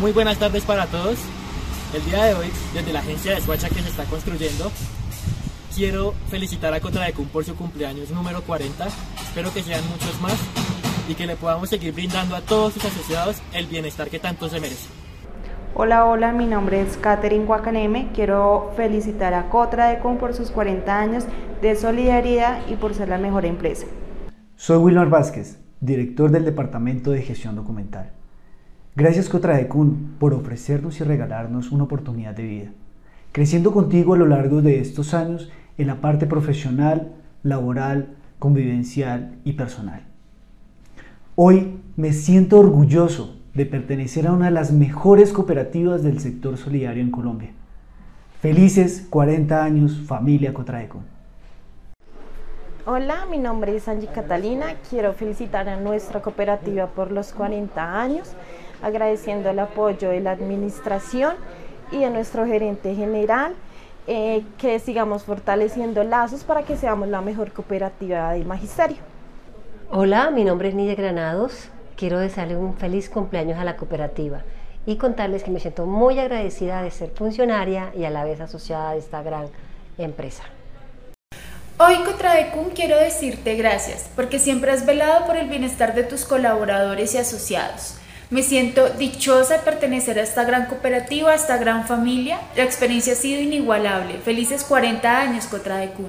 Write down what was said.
Muy buenas tardes para todos. El día de hoy, desde la agencia de Suacha que se está construyendo, quiero felicitar a Contradecum por su cumpleaños número 40. Espero que sean muchos más y que le podamos seguir brindando a todos sus asociados el bienestar que tanto se merece. Hola, hola, mi nombre es Katherine Guacaneme. Quiero felicitar a Cotradecum por sus 40 años de solidaridad y por ser la mejor empresa. Soy Wilmar Vázquez, director del Departamento de Gestión Documental. Gracias Cotradecum por ofrecernos y regalarnos una oportunidad de vida, creciendo contigo a lo largo de estos años en la parte profesional, laboral, convivencial y personal. Hoy me siento orgulloso de pertenecer a una de las mejores cooperativas del sector solidario en Colombia. Felices 40 años, familia Cotraeco. Hola, mi nombre es Angie Catalina. Quiero felicitar a nuestra cooperativa por los 40 años, agradeciendo el apoyo de la administración y de nuestro gerente general. Eh, que sigamos fortaleciendo lazos para que seamos la mejor cooperativa del magisterio. Hola, mi nombre es Nidia Granados quiero desearle un feliz cumpleaños a la cooperativa y contarles que me siento muy agradecida de ser funcionaria y a la vez asociada a esta gran empresa. Hoy Contradecum quiero decirte gracias porque siempre has velado por el bienestar de tus colaboradores y asociados. Me siento dichosa de pertenecer a esta gran cooperativa, a esta gran familia. La experiencia ha sido inigualable. Felices 40 años Contradecum.